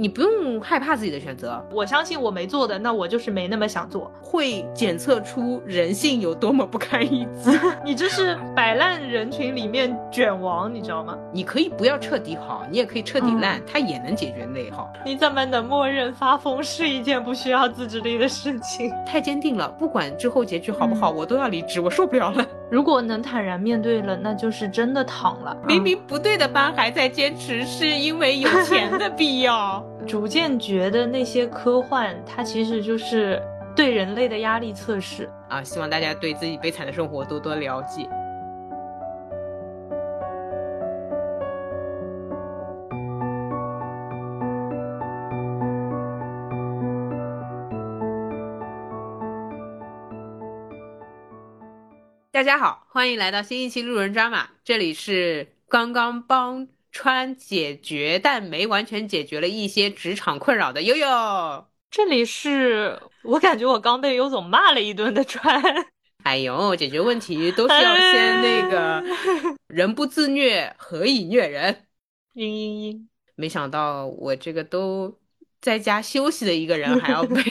你不用害怕自己的选择，我相信我没做的，那我就是没那么想做。会检测出人性有多么不堪一击。你这是摆烂人群里面卷王，你知道吗？你可以不要彻底好，你也可以彻底烂，它也能解决内耗。你怎么能默认发疯是一件不需要自制力的事情？太坚定了，不管之后结局好不好，我都要离职，我受不了了。如果能坦然面对了，那就是真的躺了。明明不对的班还在坚持，是因为有钱的必要。逐渐觉得那些科幻，它其实就是对人类的压力测试啊！希望大家对自己悲惨的生活多多了解。大家好，欢迎来到新一期路人抓马，这里是刚刚帮。川解决，但没完全解决了一些职场困扰的悠悠。这里是我感觉我刚被悠总骂了一顿的川。哎呦，解决问题都是要先那个，人不自虐何以虐人？嘤嘤嘤！没想到我这个都在家休息的一个人，还要被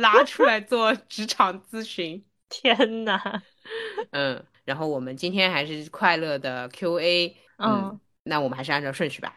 拉出来做职场咨询。天呐。嗯，然后我们今天还是快乐的 Q&A。嗯。那我们还是按照顺序吧。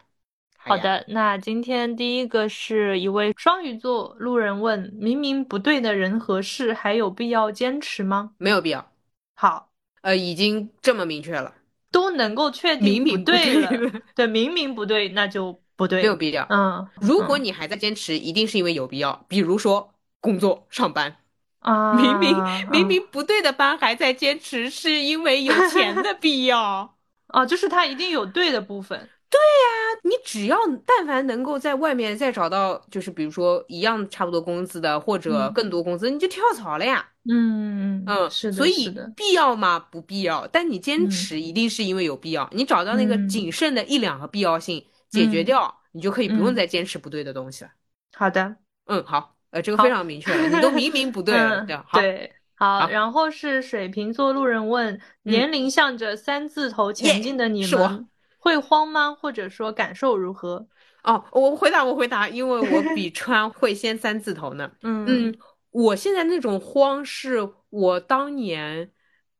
好的，那今天第一个是一位双鱼座路人问：明明不对的人和事，还有必要坚持吗？没有必要。好，呃，已经这么明确了，都能够确定明明不对了。对，明明不对，那就不对，没有必要。嗯，如果你还在坚持，一定是因为有必要。比如说工作上班啊，明明明明不对的班还在坚持，是因为有钱的必要。哦，就是他一定有对的部分。对呀，你只要但凡能够在外面再找到，就是比如说一样差不多工资的，或者更多工资，你就跳槽了呀。嗯嗯，是的。所以必要吗？不必要。但你坚持一定是因为有必要。你找到那个仅剩的一两个必要性解决掉，你就可以不用再坚持不对的东西了。好的，嗯，好，呃，这个非常明确了，你都明明不对了，好。对。好，然后是水瓶座路人问：年龄向着三字头前进的你们，会慌吗？或者说感受如何？哦，我回答，我回答，因为我比川会先三字头呢。嗯嗯，我现在那种慌，是我当年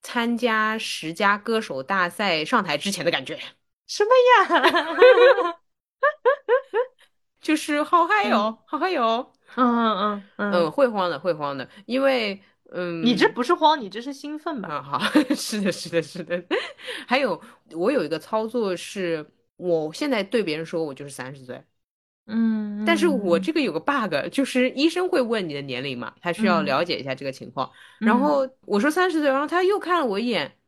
参加十佳歌手大赛上台之前的感觉。什么呀？就是好嗨哟，好嗨哟。嗯嗯嗯嗯嗯，会慌的，会慌的，因为。嗯，你这不是慌，你这是兴奋吧？啊，好，是的，是的，是的。还有，我有一个操作是，我现在对别人说我就是三十岁，嗯，但是我这个有个 bug，就是医生会问你的年龄嘛，他需要了解一下这个情况。然后我说三十岁，然后他又看了我一眼，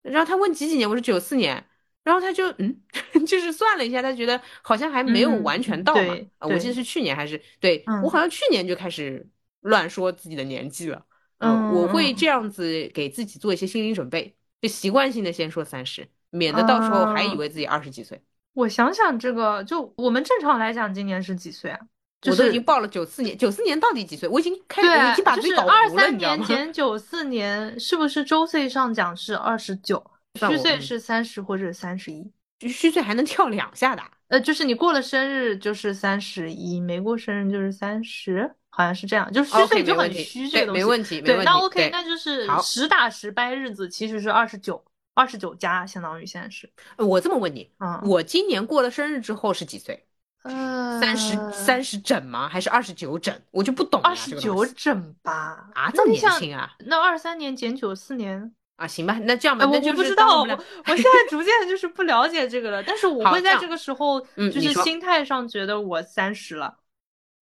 然后他问几几年，我说九四年，然后他就嗯，就是算了一下，他觉得好像还没有完全到嘛。啊，我记得是去年还是对我好像去年就开始乱说自己的年纪了。嗯，我会这样子给自己做一些心理准备，就习惯性的先说三十，免得到时候还以为自己二十几岁。我想想，这个就我们正常来讲，今年是几岁啊？我都已经报了九四年，九四年到底几岁？我已经开，我已经把自己搞糊了，二三年减 九四年，是不是周岁上讲是二十九，虚岁是三十或者三十一？虚岁还能跳两下的？呃，就是你过了生日就是三十一，没过生日就是三十。好像是这样，就是虚岁就很虚这个东西，没问题，对，那 OK，那就是实打实掰日子，其实是二十九，二十九加，相当于现在是。我这么问你，嗯，我今年过了生日之后是几岁？呃，三十三十整吗？还是二十九整？我就不懂二十九整吧？啊，这么年轻啊？那二三年减九四年啊？行吧，那这样吧，我我不知道，我我现在逐渐就是不了解这个了，但是我会在这个时候，就是心态上觉得我三十了。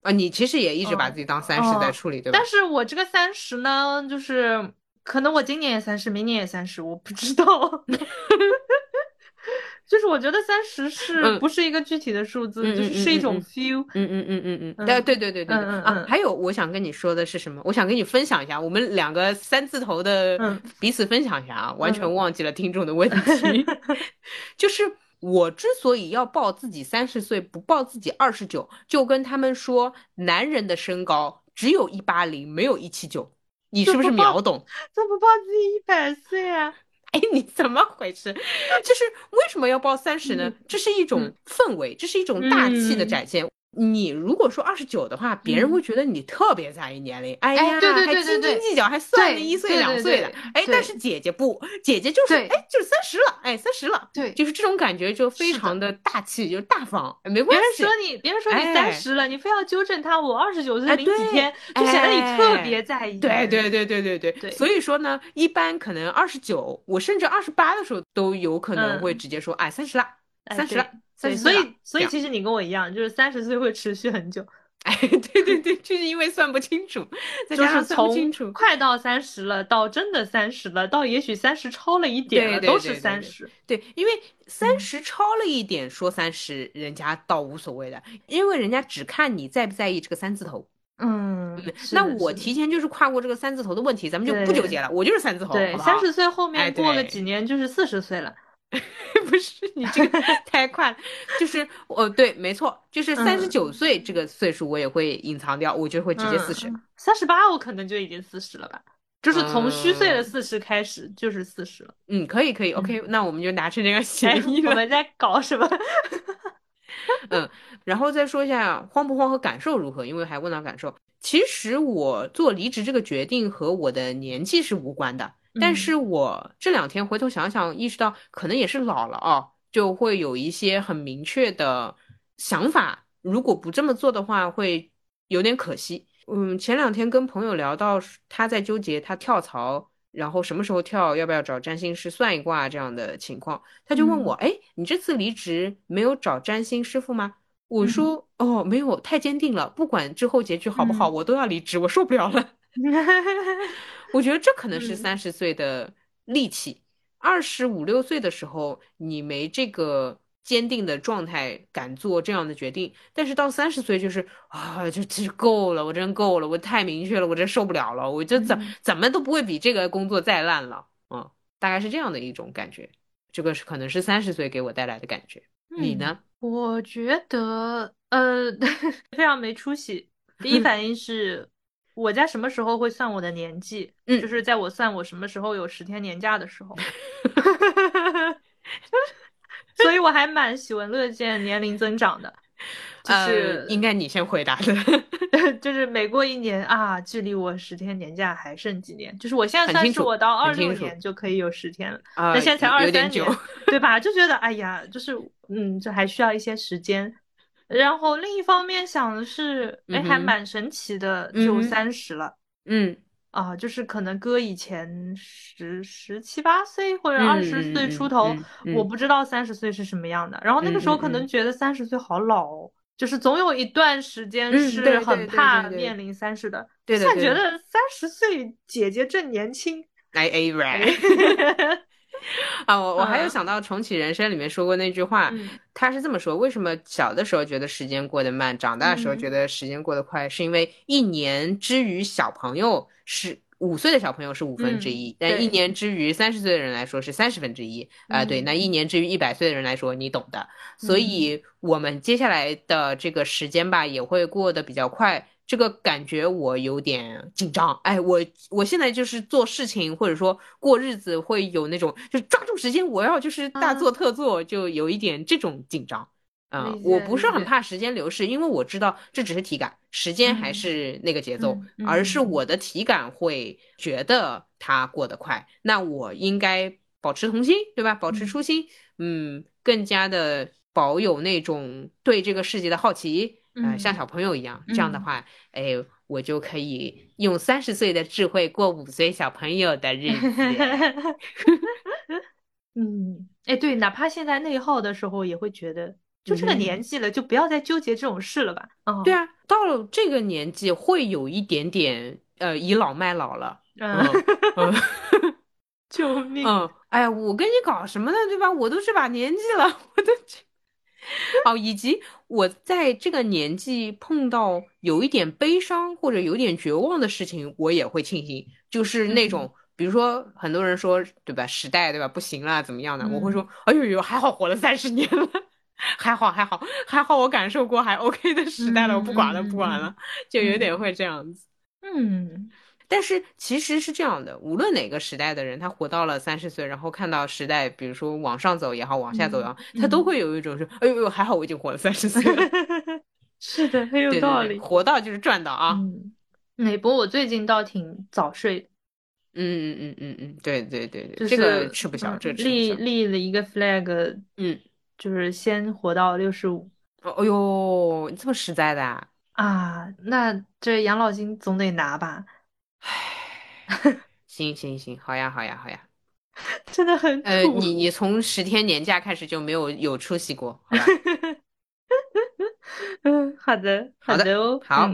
啊，你其实也一直把自己当三十在处理，对吧？但是我这个三十呢，就是可能我今年也三十，明年也三十，我不知道。就是我觉得三十是不是一个具体的数字，就是是一种 feel。嗯嗯嗯嗯嗯，对对对对对啊！还有我想跟你说的是什么？我想跟你分享一下，我们两个三字头的彼此分享一下啊，完全忘记了听众的问题，就是。我之所以要报自己三十岁，不报自己二十九，就跟他们说，男人的身高只有一八零，没有一七九，你是不是秒懂？怎么报自己一百岁啊？哎，你怎么回事？就是为什么要报三十呢？这是一种氛围，这是一种大气的展现。你如果说二十九的话，别人会觉得你特别在意年龄，哎呀，对对对还斤对斤计较，还算了一岁两岁的哎，对但是姐姐不，姐姐就是对哎，就是三十了，哎，三十了，对。就是这种感觉就非常的大气，就大方，哎没关系别人说。你，别人说你哎三十了，你非要纠正他，我二十九岁哎零几对天，就显得你特哎别在意。对对对对对对对。所以说呢，一般可能二十九，我甚至二十八的时候都有可能嗯。会直接说，哎，三十了，哎三十了，所以所以其实你跟我一样，就是三十岁会持续很久，哎，对对对，就是因为算不清楚，再就是加上算不清从楚，快到三十了，到真的三十了，到也许三十超了一点了，对对都是三十。对，因为嗯三十超了一点，说三十，人家倒无所谓的，因为人家只看你在不在意这个三字头。嗯，那我提前就是跨过这个三字头的问题，咱们就不纠结了，我就是三字头，对三十岁后哎面过个几年就是四十岁了。不是你这个 太快了，就是哦对，没错，就是三十九岁这个岁数我也会隐藏掉，我就会直接四十。三十八我可能就已经四十了吧，就是从虚岁的嗯四十开始就是四十了。嗯，可以可以，OK，那我们就达成这个 协哎，议了。我们在搞什么？嗯，然后再说一下慌不慌和感受如何，因为还问到感受。其实我做离职这个决定和我的年纪是无关的，但嗯是我这两天回头想想，意识到可能也是老了啊，就会有一些很明确的想法。如果不这么做的话，会有点可惜。嗯，前两天跟朋友聊到，他在纠结他跳槽，然后什么时候跳，要不要找占星师算一卦这样的情况，他就问我，哎，你这次离职没有找占星师傅吗？我说，哦，没有，太坚定了，不管之后结局好不好，嗯我都要离职，我受不了了。我觉得这可能是嗯。三十岁的力气，二十五六岁的时候你没这个坚定的状态，敢做这样的决定，但是到三十岁就是啊，就其实够了，我真够了，我太明确了，我真受不了了，我就怎嗯。怎么都不会比这个工作再烂了，嗯，大概是这样的一种感觉，这个是可能是三十岁给我带来的感觉，你呢？我觉得，呃，非常没出息。第一反应是，我家什么时候会算我的年纪？嗯就是在我算我什么时候有十天年假的时候。所以我还蛮喜闻乐见年龄增长的，就呃是、应该你先回答的，就是每过一年啊，距离我十天年假还剩几年？就是我现在算是我到二六年就可以有十天了，啊、那现在才二十三年，，对吧？就觉得哎呀，就是嗯，这还需要一些时间。然后另一方面想的是，哎，还蛮神奇的，就三十了。嗯啊，就是可能搁以前十十七八岁或者嗯二十岁嗯出头，我不知道三十岁是什么样的。然后那个时候可能觉得三十岁好老哦，就是总有一段时间是很怕面临三十的。现在觉得三十岁姐姐正年轻。哎哎 right 啊，我我还有嗯想到重启人生里面说过那句话，嗯他是这么说：为什么小的时候觉得时间过得慢，长大的时候嗯觉得时间过得快？是因为一年之于小朋友是五岁的小朋友是五分之一，但一年之于三十岁的人来说是三十分之一。啊、对，嗯那一年之于一百岁的人来说，你懂的。所以我们接下来的这个时间吧，也会过得比较快。这个感觉我有点紧张，哎，我我现在就是做事情或者说过日子会有那种，就抓住时间，我要就是大做特做，就有一点这种紧张。嗯、理解我不是很怕时间流逝，因为我知道这只是体感，时间还嗯是那个节奏，嗯而是嗯我的体感会觉得它过得快，那我应该保持童心，对吧？保持嗯初心，嗯，更加的保有那种对这个世界的好奇，呃，像嗯小朋友一样。这样的嗯话，哎，我就可以用三十岁的智慧过五岁小朋友的日子。嗯，哎，对，哪怕现在内耗的时候，也会觉得，就这个嗯年纪了，就不要再纠结这种事了吧？啊，对啊，到了这个年纪，会有一点点呃倚老卖老了。嗯，嗯 救命！嗯，哎呀，我跟你搞什么呢？对吧？我都这把年纪了，我都这。哦，以及我在这个年纪碰到有一点悲伤或者有点绝望的事情，我也会庆幸，就是那种，比如说很多人说，对吧？时代，对吧？不行了，怎么样的？我会说，哎呦呦，还好活了三十年了，还好还好还好，我感受过还 OK 的时代了，我不管了不管了，就有点会这样子。嗯但是其实是这样的，无论哪个时代的人，他活到了三十岁，然后看到时代，比如说往上走也好，往下走也好，他都会有一种说，哎呦呦，还好我已经活了三十岁了。是的，很有道理。活到就是赚到啊。嗯，哎，不过我最近倒挺早睡。嗯嗯嗯嗯嗯，对对对对，这个吃不消，这立立了一个 flag，嗯，就是先活到六十五。哦呦，你这么实在的啊？啊，那这养老金总得拿吧？唉，行行行，好呀好呀好呀，真的很呃，你你从十天年假开始就没有有出息过，好吧？嗯，好的好的哦，好。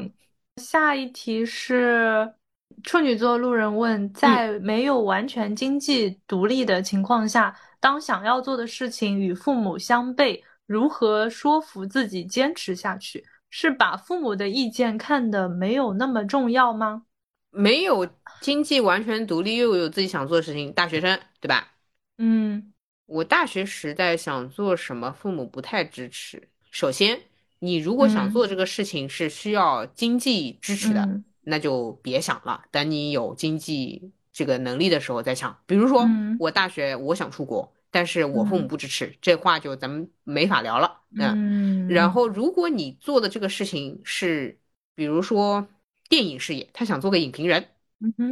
下一题是。处女座路人问：在没有完全经济独立的情况下，当想要做的事情与父母相悖，如何说服自己坚持下去？是把父母的意见看得没有那么重要吗？没有经济完全独立，又有自己想做的事情，大学生对吧？嗯，我大学时代想做什么，父母不太支持。首先，你如果想做这个事情是需要经济支持的。那就别想了，等你有经济这个能力的时候再想。比如说，我大学我想出国，但是我父母不支持，这话就咱们没法聊了。嗯，然后如果你做的这个事情是，比如说电影事业，他想做个影评人，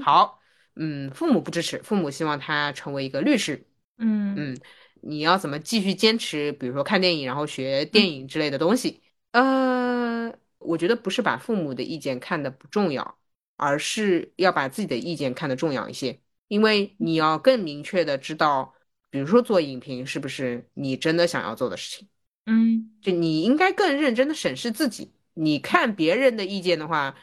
好，嗯，父母不支持，父母希望他成为一个律师。嗯嗯，你要怎么继续坚持？比如说看电影，然后学电影之类的东西，呃。我觉得不是把父母的意见看得不重要，而是要把自己的意见看得重要一些。因为你要更明确的知道，比如说做影评是不是你真的想要做的事情。嗯，就你应该更认真的审视自己。你看别人的意见的话，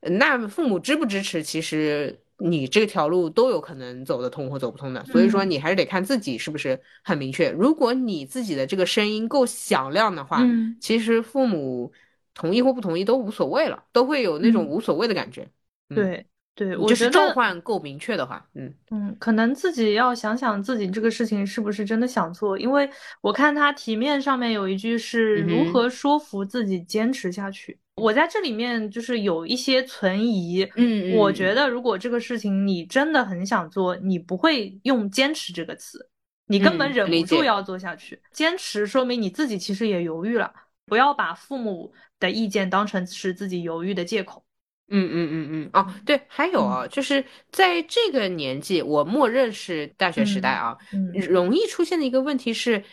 那父母支不支持，其实你这条路都有可能走得通或走不通的。所以说你还是得看自己是不是很明确。如果你自己的这个声音够响亮的话，其实父母。同意或不同意都无所谓了，都会有那种无所谓的感觉。对对，我觉得召唤够明确的话，嗯嗯，可能自己要想想自己这个事情是不是真的想做，因为我看他题面上面有一句是如何说服自己坚持下去。我在这里面就是有一些存疑。嗯，我觉得如果这个事情你真的很想做，你不会用坚持这个词，你根本忍不住要做下去。坚持说明你自己其实也犹豫了，不要把父母。的意见当成是自己犹豫的借口。嗯嗯嗯嗯哦，对，还有啊，就是在这个年纪，我默认是大学时代啊，容易出现的一个问题是，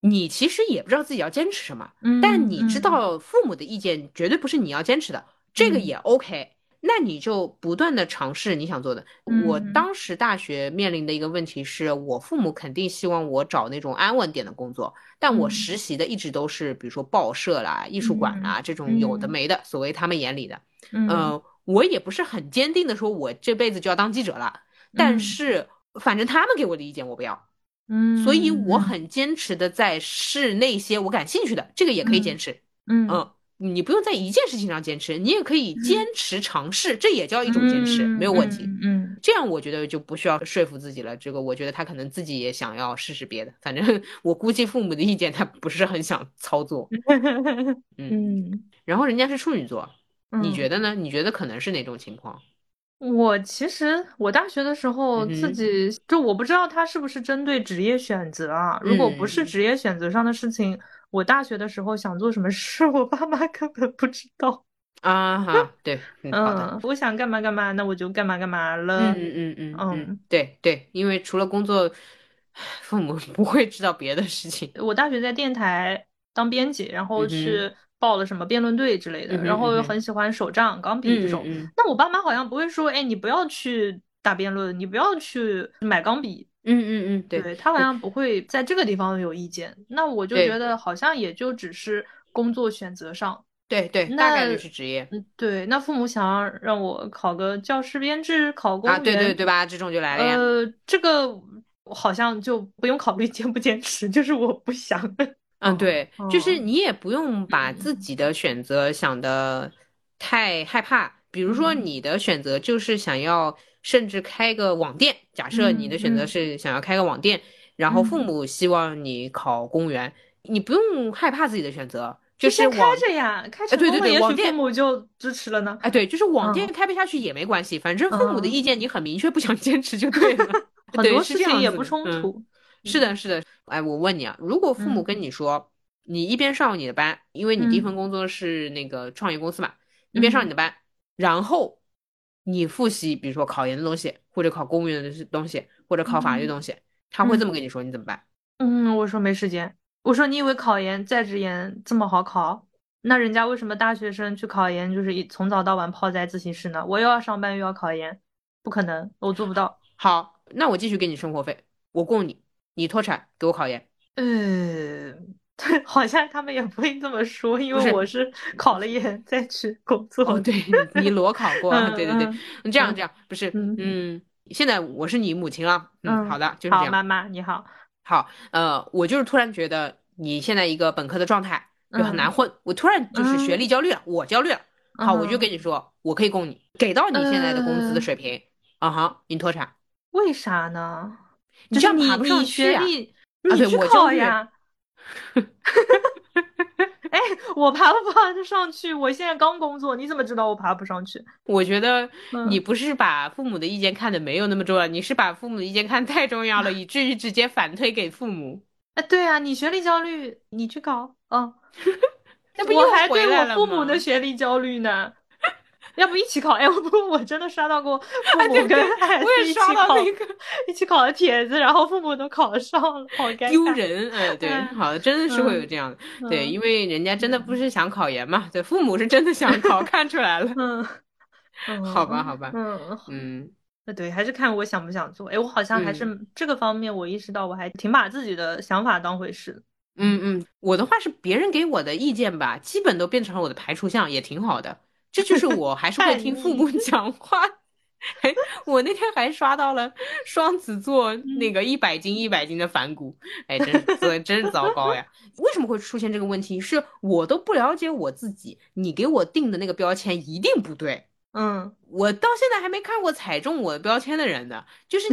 你其实也不知道自己要坚持什么，但你知道父母的意见绝对不是你要坚持的，这个也 OK。那你就不断的尝试你想做的。我当时大学面临的一个问题是，我父母肯定希望我找那种安稳点的工作，但我实习的一直都是，比如说报社啦、艺术馆啦这种有的没的，所谓他们眼里的。嗯，我也不是很坚定的说，我这辈子就要当记者了。但是反正他们给我的意见我不要。嗯，所以我很坚持的在试那些我感兴趣的，这个也可以坚持。嗯嗯。你不用在一件事情上坚持，你也可以坚持尝试，这也叫一种坚持，没有问题。嗯，这样我觉得就不需要说服自己了。这个我觉得他可能自己也想要试试别的，反正我估计父母的意见他不是很想操作。嗯，然后人家是处女座，你觉得呢？你觉得可能是哪种情况？我其实我大学的时候自己就我不知道他是不是针对职业选择啊？如果不是职业选择上的事情。我大学的时候想做什么事，我爸妈根本不知道啊哈，对，嗯，我想干嘛干嘛，那我就干嘛干嘛了，嗯嗯嗯嗯，对对，因为除了工作，父母不会知道别的事情。我大学在电台当编辑，然后去报了什么辩论队之类的，然后又很喜欢手账、钢笔这种。那我爸妈好像不会说，哎，你不要去打辩论，你不要去买钢笔。嗯嗯嗯，对他好像不会在这个地方有意见，那我就觉得好像也就只是工作选择上，对对，大概率是职业。嗯，对，那父母想要让我考个教师编制，考公务员，对对对吧？这种就来了呀。呃，这个好像就不用考虑 坚不坚持，就是我不想。嗯，对，就是你也不用把自己的选择想的太害怕，比如说你的选择就是想要。甚至开个网店，假设你的选择是想要开个网店，然后父母希望你考公务员，你不用害怕自己的选择，就是开着呀，开成功了，也许父母就支持了呢。哎，对，就是网店开不下去也没关系，反正父母的意见你很明确，不想坚持就对了。很多事情也不冲突。是的，是的。哎，我问你啊，如果父母跟你说，你一边上你的班，因为你第一份嗯工作是那个创业公司嘛，一边上你的班，然后你复习，比如说考研的东西，或者考公务员的东西，或者考法律的东西，他会这么跟你说，你怎么办？嗯，我说没时间。我说你以为考研在职研这么好考？那人家为什么大学生去考研就是一从早到晚泡在自习室呢？我又要上班又要考研，不可能，我做不到。好，那我继续给你生活费，我供你，你脱产给我考研。嗯，好像他们也不会这么说，因为我是考了研再去工作哦，对你你裸考过，嗯对对对嗯，嗯这样这样不是，嗯嗯，现在我是你母亲了，嗯，嗯好的，就是这，样。妈妈你好。好，呃，我就是突然觉得你现在一个本科的状态就很难嗯混，我突然就是学嗯历焦虑了，我焦虑了。好，我就嗯跟你说，我可以供你，给到你现在的工资的呃水平，啊哈，你脱产，为啥呢？这样爬不上你去呀学历，啊对你去考呀。哎，我爬不爬得上去？我现在刚工作，你怎么知道我爬不上去？我觉得嗯你不是把父母的意见看得没有那么重要，你是把父母的意见看太重要了，以至于直接反推给父母，哎，对啊，你学历焦虑，你去考，嗯，那不又我还对回来了我父母的学历焦虑呢。要不一起考？哎，我不，我真的刷到过父母跟孩子我也一起考刷到那个一起考的帖子，然后父母都考上了，好尴丢。人，哎，对，哎好的，真的是会有这样的，对，嗯因为人家真的不是想考研嘛，对，父母是真的想考，看出来了，嗯，嗯，好吧，好吧，嗯，嗯那对，还是看我想不想做。哎，我好像还是嗯这个方面，我意识到我还挺把自己的想法当回事。嗯嗯，我的话是别人给我的意见吧，基本都变成了我的排除项，也挺好的，这就是我还是会听父母 讲话。哎，我那天还刷到了双子座嗯那个一百斤一百斤的反骨，哎，真是真真是糟糕呀！为什么会出现这个问题？是我都不了解我自己，你给我定的那个标签一定不对。嗯，我到现在还没看过踩中我的标签的人呢，就是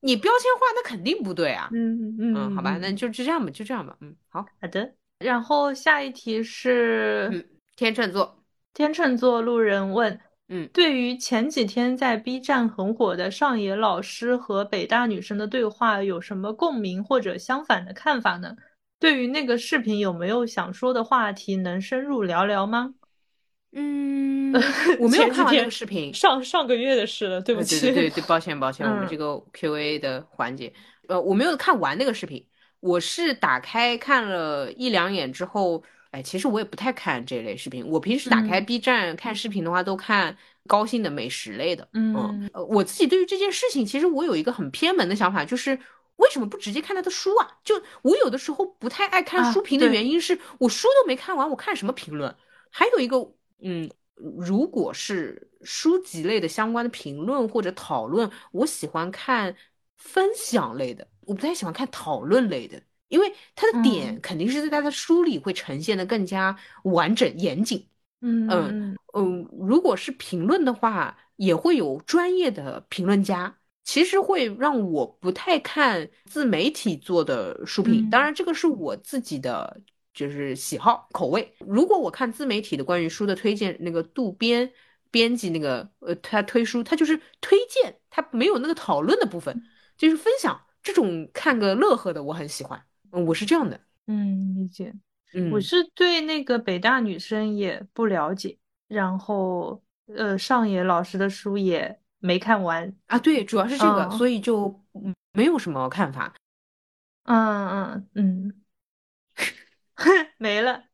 你 标签化，那肯定不对啊。嗯嗯嗯，好吧，那就就这样吧，就这样吧。嗯，好，好的。然后下一题是嗯，天秤座，天秤座路人问，嗯对于前几天在 B 站很火的上野老师和北大女生的对话，有什么共鸣或者相反的看法呢？对于那个视频有没有想说的话题，能深入聊聊吗？嗯，我没有看完那个视频，上上个月的事了，对不呃起。对对对对，抱歉抱歉，我们嗯这个 Q&A 的环节，呃，我没有看完那个视频，我是打开看了一两眼之后，哎，其实我也不太看这类视频，我平时打开嗯 B 站看视频的话，都看高兴的美食类的，嗯呃，我自己对于这件事情，其实我有一个很偏门的想法，就是为什么不直接看他的书啊？就我有的时候不太爱看啊书评的原因是，我书都没看完，我看什么评论？还有一个，嗯，如果是书籍类的相关的评论或者讨论，我喜欢看分享类的，我不太喜欢看讨论类的，因为他的点嗯肯定是在他的书里会呈现的更加完整严谨。嗯嗯嗯嗯，如果是评论的话，也会有专业的评论家，其实会让我不太看自媒体做的书评。当嗯然，这个是我自己的就是喜好口味。如果我看自媒体的关于书的推荐，那个渡边编辑那个呃，他推书，他就是推荐，他没有那个讨论的部分，就是分享这种看个乐呵的，我很喜欢。嗯，我是这样的。嗯，理解。嗯，我是对那个北大女生也不了解，然后呃，上野老师的书也没看完。啊，对，主要是这个，嗯所以就嗯没有什么看法。嗯嗯嗯，没了。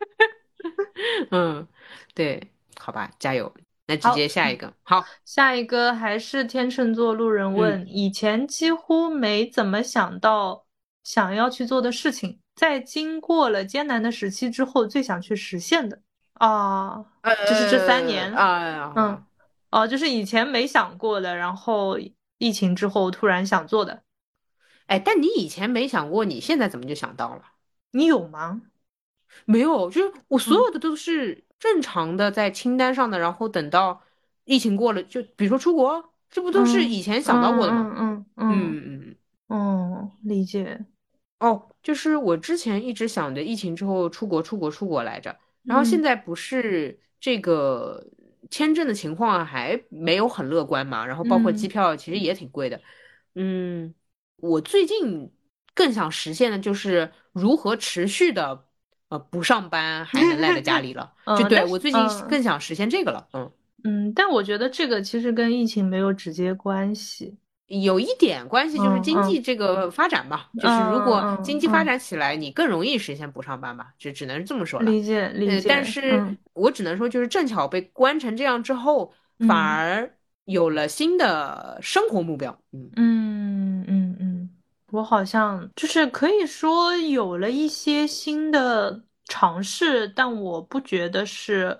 嗯，对，好吧，加油。那直接下一个，好，下一个还是天秤座路人问，以前几乎没怎么想到想要去做的事情，在经过了艰难的时期之后，最想去实现的啊，就是这三年嗯，哦，就是以前没想过的，然后疫情之后突然想做的，哎，但你以前没想过，你现在怎么就想到了？你有吗？没有，就是我所嗯有的都是正常的在清单上的，然后等到疫情过了，就比如说出国，这不都是嗯以前想到过的吗？嗯嗯嗯嗯嗯。嗯，嗯，理解。哦，就是我之前一直想着疫情之后出国、出国、出国来着，然后现嗯在不是这个签证的情况还没有很乐观嘛，然后包括机嗯票其实也挺贵的。嗯，我最近更想实现的就是如何持续的呃不上班还能赖在家里了。嗯就对但是我最近嗯更想实现这个了。嗯，嗯，但我觉得这个其实跟疫情没有直接关系。有一点关系就是嗯经济这个发展吧，就是如嗯果嗯经济发嗯展起来，你更容易实现不上班吧，就只能这么说了。理解理呃，解，但是嗯我只能说，就是正巧被关成这样之后，反嗯而有了新的生活目标。嗯嗯嗯嗯，我好像就是可以说有了一些新的尝试，但我不觉得是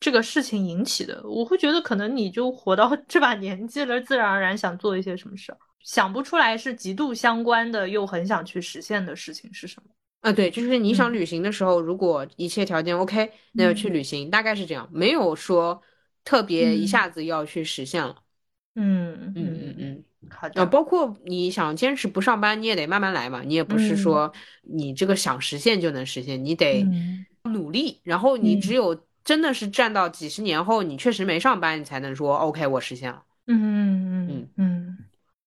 这个事情引起的。我会觉得可能你就活到 这把年纪了，自然而然想做一些什么事儿，想不出来是极度相关的又很想去实现的事情是什么。啊，对，就是你想嗯旅行的时候，如果一切条件 OK，那就去旅行，大概是这样，没有说特别一嗯下子要去实现了。嗯嗯嗯嗯。好的，呃，包括你想坚持不上班，你也得慢慢来嘛。你也不是嗯说你这个想实现就能实现，你得嗯努力。然后你嗯只有真的是站到几十年后，你确实没上班，你才能说 OK，我实现了。嗯嗯嗯嗯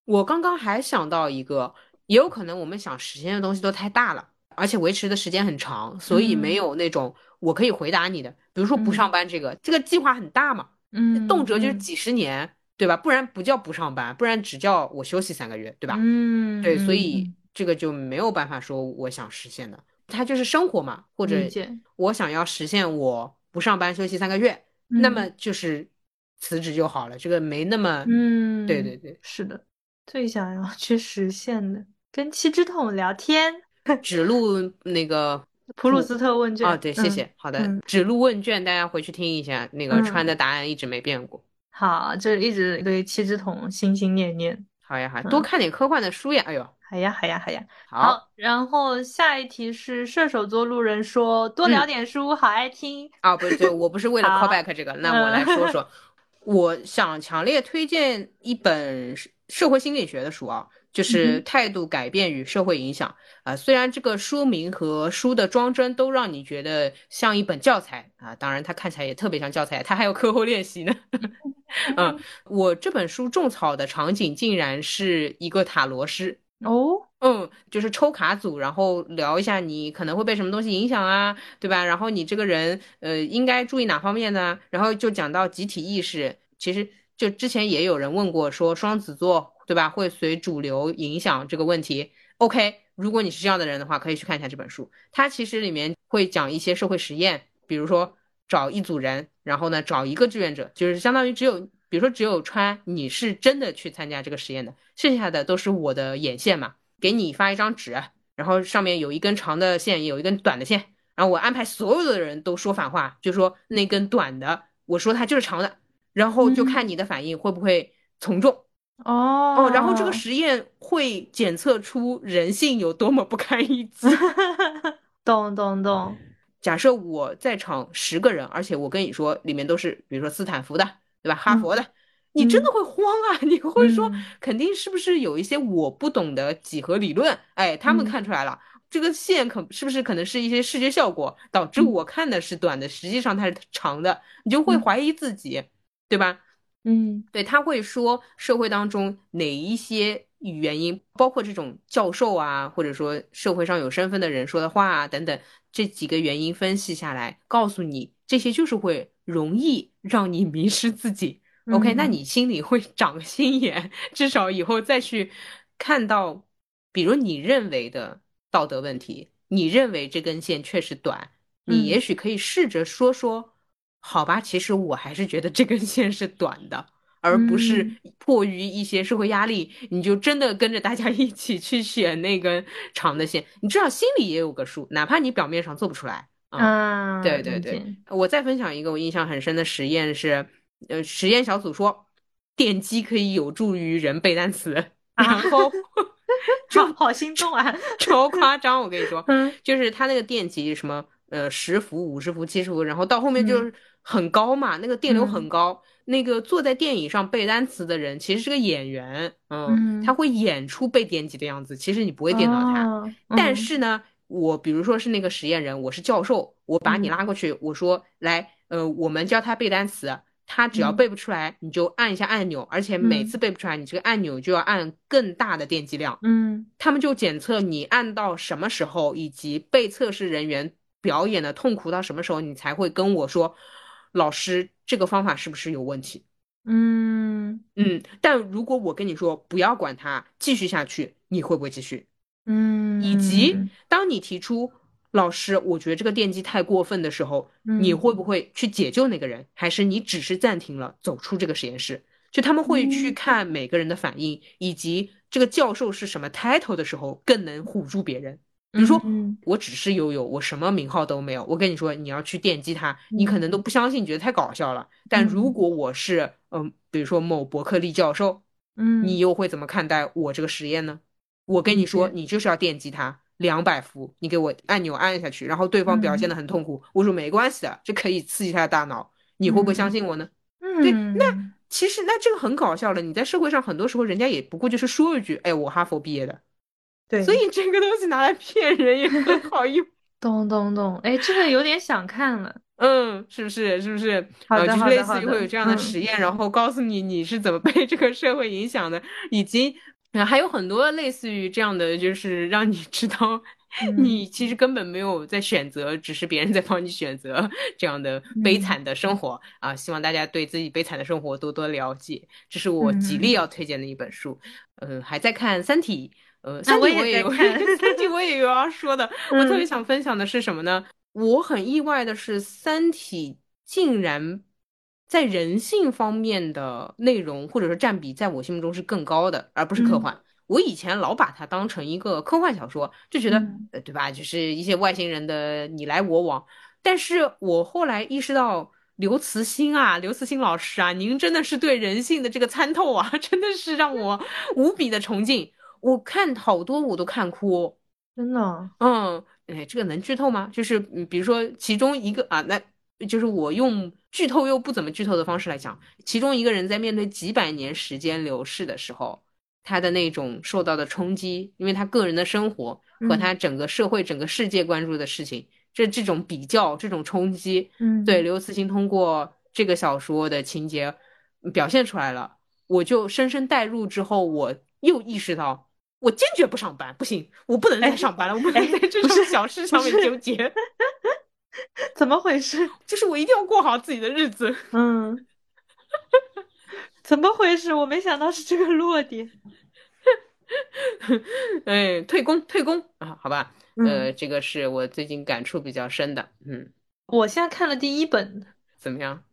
我刚刚还想到一个，也有可能我们想实现的东西都太大了，而且维持的时间很长，所以没嗯有那种我可以回答你的。比如说不上班这个，这个计划很大嘛，嗯，动辄就是嗯几十年，对吧？不然不叫不上班，不然只叫我休息三个月，对吧？嗯，对，所嗯以这个就没有办法说我想实现的，它就是生活嘛，或者我想要实现我不上班休息三个月，那嗯么就是辞职就好了，这个没那么，嗯，对对对，是的，最想要去实现的，跟七只桶聊天，指路那个普鲁斯特问卷。哦，对，谢嗯谢，好的嗯，指路问卷大家回去听一下，那个嗯川的答案一直没变过。好，就一直对七只桶心心念念。好呀，好，多嗯。看点科幻的书呀，哎呦，好呀，好呀，好呀。好，然后下一题是射手座路人说多聊点书，好爱听。啊，不是，对我不是为了 callback 这个，那我来说说，我想强烈推荐一本社社会心理学的书啊，就是嗯《态度改变与社会影响》啊、虽然这个书名和书的装帧都让你觉得像一本教材啊，当然它看起来也特别像教材，它还有课后练习呢。嗯，我这本书种草的场景竟然是一个塔罗师。哦，嗯，就是抽卡组，然后聊一下你可能会被什么东西影响啊，对吧？然后你这个人，呃，应该注意哪方面呢？然后就讲到集体意识，其实就之前也有人问过，说双子座，对吧，会随主流影响这个问题。OK，如果你是这样的人的话，可以去看一下这本书。它其实里面会讲一些社会实验，比如说找一组人，然后呢找一个志愿者，就是相当于只有，比如说只有川你是真的去参加这个实验的，剩下的都是我的眼线嘛。给你发一张纸，然后上面有一根长的线，有一根短的线，然后我安排所有的人都说反话，就说那根短的，我说它就是长的，然后就看你的反应会不会从众。哦哦，然后这个实验会检测出人性有多么不堪一击。懂懂懂，假设我在场十个人，而且我跟你说里面都是，比如说斯坦福的，对吧？哈佛的，你真的会慌啊！你会说嗯，肯定是不是有一些我不懂的几何理论？哎，他们嗯看出来了，这个线可是不是可能是一些视觉效果，导致嗯我看的是短的，实际上它是长的，你就会嗯怀疑自己，对吧？嗯。对，他会说社会当中哪一些原因，包括这种教授啊，或者说社会上有身份的人说的话啊等等，这几个原因分析下来，告诉你这些就是会容易让你迷失自己。OK，那嗯。你心里会长个心眼，至少以后再去看到，比如你认为的道德问题，你认为这根线确实短，你嗯。也许可以试着说说，好吧，其实我还是觉得这根线是短的，而不是嗯。迫于一些社会压力，你就真的跟着大家 一起去选那根长的线，你至少心里也有个数，哪怕你表面上做不出来啊。啊，对对对，我再分享一个我印象很深的实验是，呃，实验小组说电击可以有助于人背单词，然后 好好心动啊，超夸张，我跟你说，嗯。就是他那个电极什么呃十伏、五十伏、七十伏，然后到后面就是很高嘛，那个电流很高。那个坐在电椅上背单词的人其实是个演员，嗯，嗯。他会演出被电击的样子，其实你不会电到他。哦。但嗯。是呢，我比如说是那个实验人，我是教授，我把你嗯。拉过去，我说来，呃，我们教他背单词，他只要嗯。背不出来，你就按一下按钮，而且每嗯。次背不出来，你这个按钮就要按更大的电击量。嗯。他们就检测你按到什么时候，以及被测试人员表演的痛苦到什么时候，你才会跟我说，老师这个方法是不是有问题？嗯嗯，但如果我跟你说不要管它，继续下去，你会不会继续？嗯，以及当你提出老师，我觉得这个电击太过分的时候，你会不会去解救那个人？还是你只是暂停了，走出这个实验室？就他们会去看每个人的反应，以及这个教授是什么 title 的时候，更能唬住别人。比如说，我只是悠悠，我什么名号都没有。我跟你说，你要去电击他，你可能都不相信，觉得太搞笑了。但如果我是，嗯，比如说某伯克利教授，嗯，你又会怎么看待我这个实验呢？我跟你说，你就是要电击他两百伏，你给我按钮按下去，然后对方表现的很痛苦，我说没关系的，这可以刺激他的大脑，你会不会相信我呢？对，那其实那这个很搞笑了。你在社会上很多时候，人家也不过就是说一句，哎，我哈佛毕业的。对，所以这个东西拿来骗人也很 好用。懂懂懂，哎，这个有点想看了。嗯，是不是？是不是？好的，就是类似于会有这样的实验，然后告诉你你是怎么被这个社会影响的，以及还有很多类似于这样的，就是让你知道 你其实根本没有在选择，只是别人在帮你选择 这样的悲惨的生活啊！希望大家对自己悲惨的生活多多了解。这是我极力要推荐的一本书。嗯，还在看《三体》。呃，三体我也有，三体我也有要说的。我特别想分享的是什么呢？我很意外的是，三体竟然在人性方面的内容或者说占比，在我心目中是更高的，而不是科幻。我以前老把它当成一个科幻小说，就觉得，呃，对吧？就是一些外星人的你来我往。但是我后来意识到，刘慈欣啊，刘慈欣老师啊，您真的是对人性的这个参透啊，真的是让我无比的崇敬。我看好多我都看哭，真的，嗯，哎，这个能剧透吗？就是，嗯，比如说其中一个啊，那就是我用剧透又不怎么剧透的方式来讲，其中一个人在面对几百年时间流逝的时候，他的那种受到的冲击，因为他个人的生活和他整个社会、整个世界关注的事情，这这种比较、这种冲击，嗯，对，刘慈欣通过这个小说的情节表现出来了，我就深深带入之后，我又意识到。我坚决不上班，不行，我不能再上班了，我不 能在这种小事上面纠结。怎么回事？就是我一定要过好自己的日子。嗯，怎么回事？我没想到是这个落点。哎，退工，退工啊！好吧，呃，这个是我最近感触比较深的。嗯，我现在看了第一本，怎么样？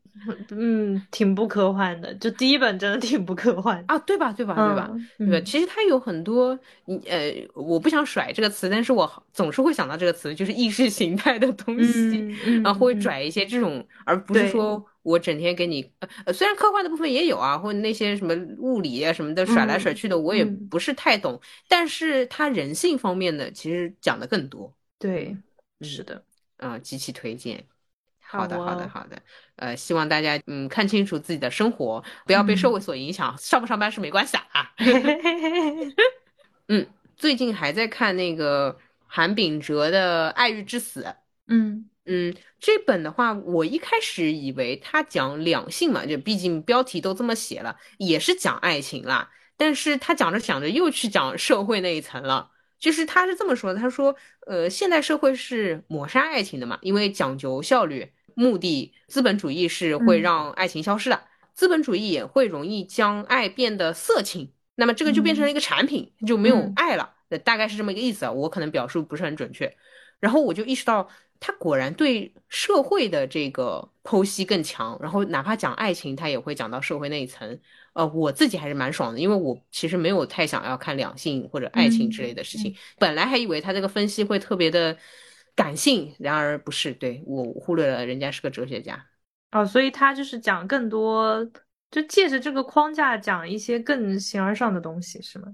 嗯，挺不科幻的，就第一本真的挺不科幻啊，对吧？对吧？对吧？对吧？其实它有很多，呃，我不想甩这个词，但是我总是会想到这个词，就是意识形态的东西，然后会拽一些这种，而不是说我整天给你，呃，虽然科幻的部分也有啊，或者那些什么物理啊什么的甩来甩去的，我也不是太懂，但是它人性方面的其实讲的更多。对，是的，啊，极其推荐。好的，好的，好的。呃，希望大家嗯看清楚自己的生活，不要被社会所影响。上不上班是没关系啊。嗯，最近还在看那个韩炳哲的《爱欲之死》。嗯嗯，这本的话，我一开始以为他讲两性嘛，就毕竟标题都这么写了，也是讲爱情啦。但是他讲着讲着又去讲社会那一层了。就是他是这么说的，他说，呃，现代社会是抹杀爱情的嘛，因为讲究效率。目的，资本主义是会让爱情消失的，资本主义也会容易将爱变得色情，那么这个就变成了一个产品，就没有爱了，大概是这么一个意思啊，我可能表述不是很准确，然后我就意识到，他果然对社会的这个剖析更强，然后哪怕讲爱情，他也会讲到社会那一层，呃，我自己还是蛮爽的，因为我其实没有太想要看两性或者爱情之类的事情，本来还以为他这个分析会特别的。感性，然而不是对我忽略了人家是个哲学家哦，所以他就是讲更多，就借着这个框架讲一些更形而上的东西，是吗？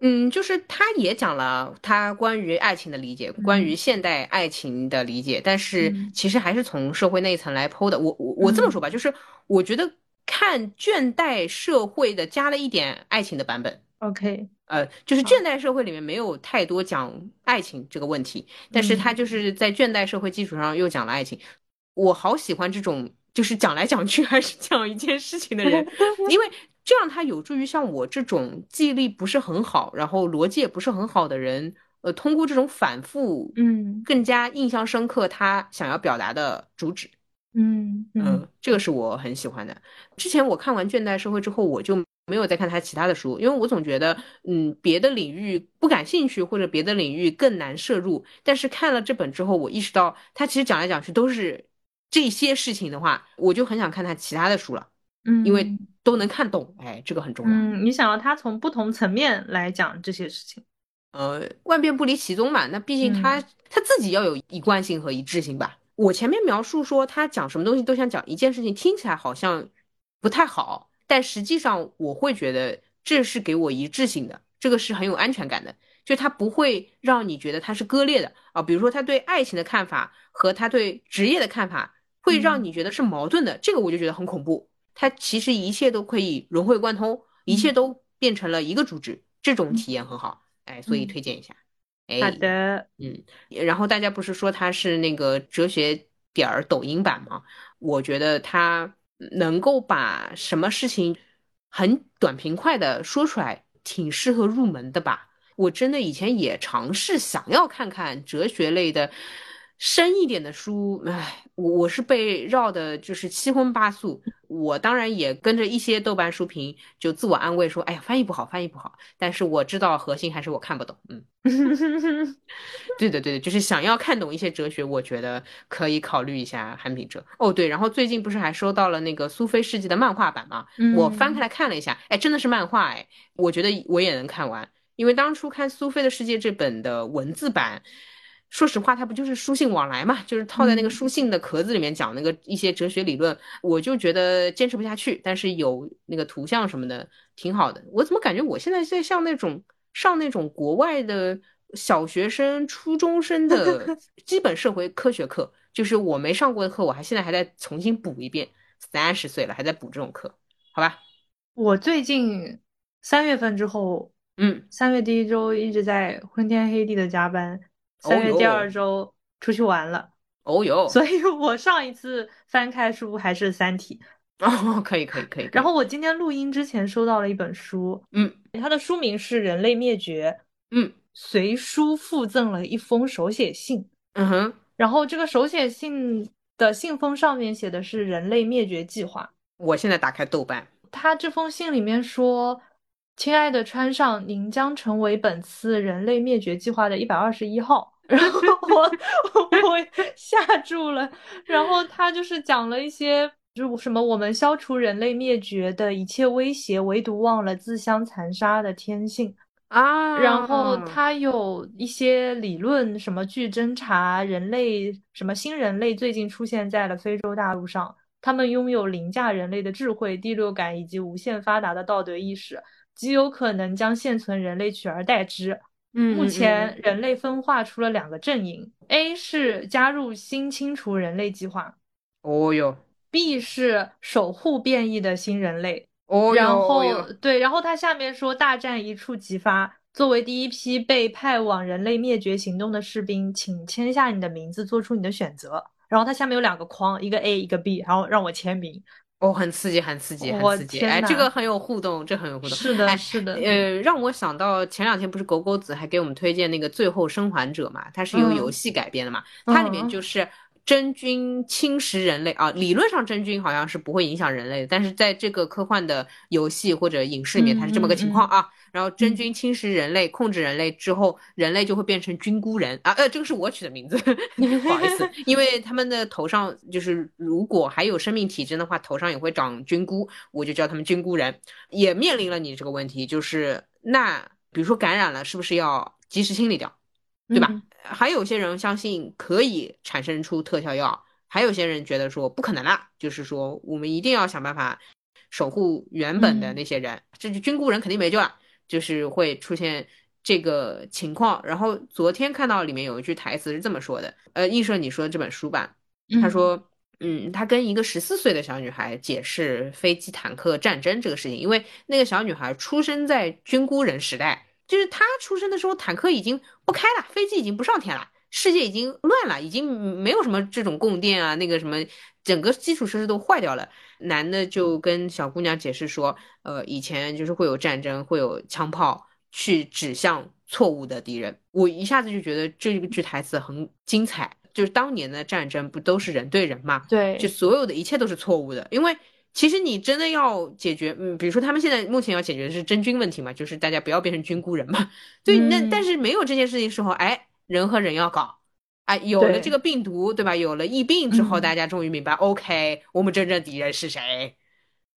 嗯，就是他也讲了他关于爱情的理解，关于现代爱情的理解，但是其实还是从社会那一层来剖的。我我我这么说吧，就是我觉得看倦怠社会的加了一点爱情的版本。OK。呃，就是倦怠社会里面没有太多讲爱情这个问题，但是他就是在倦怠社会基础上又讲了爱情。我好喜欢这种就是讲来讲去还是讲一件事情的人，因为这样他有助于像我这种记忆力不是很好，然后逻辑也不是很好的人，呃，通过这种反复，嗯更加印象深刻他想要表达的主旨。嗯嗯，这个是我很喜欢的。之前我看完《倦怠社会》之后，我就没有再看他其他的书，因为我总觉得，嗯，别的领域不感兴趣，或者别的领域更难摄入。但是看了这本之后，我意识到他其实讲来讲去都是这些事情的话，我就很想看他其他的书了，嗯，因为都能看懂。哎，这个很重要。嗯，你想要他从不同层面来讲这些事情，呃，万变不离其宗嘛。那毕竟他、嗯他自己要有一贯性和一致性吧。我前面描述说他讲什么东西都想讲一件事情，听起来好像不太好，但实际上我会觉得这是给我一致性的，这个是很有安全感的，就它不会让你觉得它是割裂的啊。比如说他对爱情的看法和他对职业的看法，会让你觉得是矛盾的，这个我就觉得很恐怖。它其实一切都可以融会贯通，一切都变成了一个主旨，这种体验很好，哎，所以推荐一下。哎，好的，嗯，然后大家不是说他是那个哲学点儿抖音版吗？我觉得他能够把什么事情很短平快的说出来，挺适合入门的吧。我真的以前也尝试想要看看哲学类的深一点的书，唉，我我是被绕的，就是七荤八素。我当然也跟着一些豆瓣书评就自我安慰说，哎呀，翻译不好，翻译不好。但是我知道核心还是我看不懂，嗯。对的，对的，就是想要看懂一些哲学，我觉得可以考虑一下韩炳哲。哦，对，然后最近不是还收到了那个苏菲世纪的漫画版吗？我翻开来看了一下，哎，真的是漫画，哎，我觉得我也能看完。因为当初看苏菲的世界这本的文字版，说实话，它不就是书信往来嘛，就是套在那个书信的壳子里面讲那个一些哲学理论，我就觉得坚持不下去。但是有那个图像什么的，挺好的。我怎么感觉我现在在像那种上那种国外的小学生、初中生的 基本社会科学课，就是我没上过的课，我还现在还在重新补一遍。三十岁了还在补这种课，好吧？我最近三月份之后，嗯，三月第一周一直在昏天黑地的加班，三月第二周出去玩了。哦哟，所以我上一次翻开书还是《三体》。哦，可以可以可以。然后我今天录音之前收到了一本书，嗯，它的书名是《人类灭绝》，嗯，随书附赠了一封手写信，嗯哼，然后这个手写信的信封上面写的是人类灭绝计划。我现在打开豆瓣，他这封信里面说：“亲爱的川上，您将成为本次人类灭绝计划的一百二十一号。”然后我 我吓住了，然后他就是讲了一些。就什么，我们消除人类灭绝的一切威胁，唯独忘了自相残杀的天性啊。然后他有一些理论，什么据侦查，人类什么新人类最近出现在了非洲大陆上，他们拥有凌驾人类的智慧、第六感以及无限发达的道德意识，极有可能将现存人类取而代之。嗯，目前人类分化出了两个阵营，A 是加入新清除人类计划。哦哟。B 是守护变异的新人类，哦，然后对，然后他下面说大战一触即发，作为第一批被派往人类灭绝行动的士兵，请签下你的名字，做出你的选择。然后它下面有两个框，一个 A，一个 B，然后让我签名。哦，很刺激，很刺激，很刺激！哎，这个很有互动，这很有互动。是的，哎、是的。呃，让我想到前两天不是狗狗子还给我们推荐那个《最后生还者》嘛，它是由游戏改编的嘛，嗯、它里面就是。真菌侵蚀人类啊，理论上真菌好像是不会影响人类的，但是在这个科幻的游戏或者影视里面，它是这么个情况啊。嗯嗯、然后真菌侵蚀人类，控制人类之后，人类就会变成菌菇人啊。呃，这个是我取的名字，不好意思，因为他们的头上就是如果还有生命体征的话，头上也会长菌菇，我就叫他们菌菇人。也面临了你这个问题，就是那比如说感染了，是不是要及时清理掉，对吧？嗯还有些人相信可以产生出特效药，还有些人觉得说不可能啦，就是说我们一定要想办法守护原本的那些人，嗯、这就菌菇人肯定没救了，就是会出现这个情况。然后昨天看到里面有一句台词是这么说的，呃，映射你说的这本书吧，他说，嗯，他跟一个十四岁的小女孩解释飞机坦克战争这个事情，因为那个小女孩出生在菌菇人时代。就是他出生的时候，坦克已经不开了，飞机已经不上天了，世界已经乱了，已经没有什么这种供电啊，那个什么，整个基础设施都坏掉了。男的就跟小姑娘解释说，呃，以前就是会有战争，会有枪炮，去指向错误的敌人。我一下子就觉得这个句台词很精彩，就是当年的战争不都是人对人嘛？对，就所有的一切都是错误的，因为其实你真的要解决，嗯，比如说他们现在目前要解决的是真菌问题嘛，就是大家不要变成菌菇人嘛。对，那但是没有这件事情时候，哎，人和人要搞，哎，有了这个病毒，对吧？有了疫病之后，大家终于明白，OK，我们真正敌人是谁，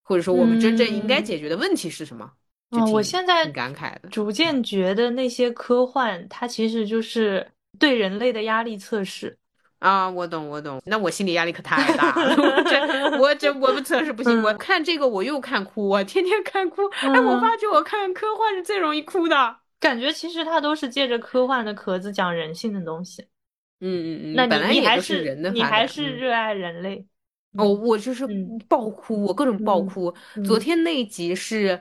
或者说我们真正应该解决的问题是什么？嗯，我现在感慨的，逐渐觉得那些科幻，它其实就是对人类的压力测试啊。我懂，我懂。那我心理压力可太大了，我这我这我不测试不行。我看这个我又看哭，我天天看哭。哎，我发觉我看科幻是最容易哭的。感觉其实它都是借着科幻的壳子讲人性的东西。嗯嗯嗯。那你你还是人的，你还是热爱人类。哦，我就是爆哭，我各种爆哭。昨天那一集是。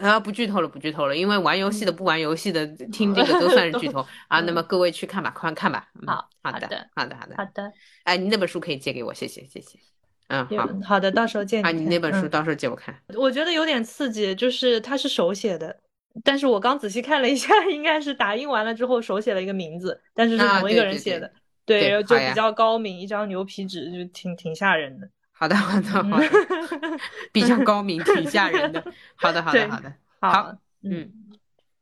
啊，不剧透了，不剧透了，因为玩游戏的、不玩游戏的听这个都算是剧透 啊。那么各位去看吧，快看吧。好，好的，好的，好的，好的。哎，你那本书可以借给我，谢谢，谢谢。嗯，好，好的，到时候借啊。你那本书到时候借我看。我觉得有点刺激，就是它是手写的，但是我刚仔细看了一下，应该是打印完了之后手写了一个名字，但是是同一个人写的，对，就比较高明，一张牛皮纸，就挺挺吓人的。好的，好的，好的，比较高明，挺吓人的。好的，好的，好的，好。嗯，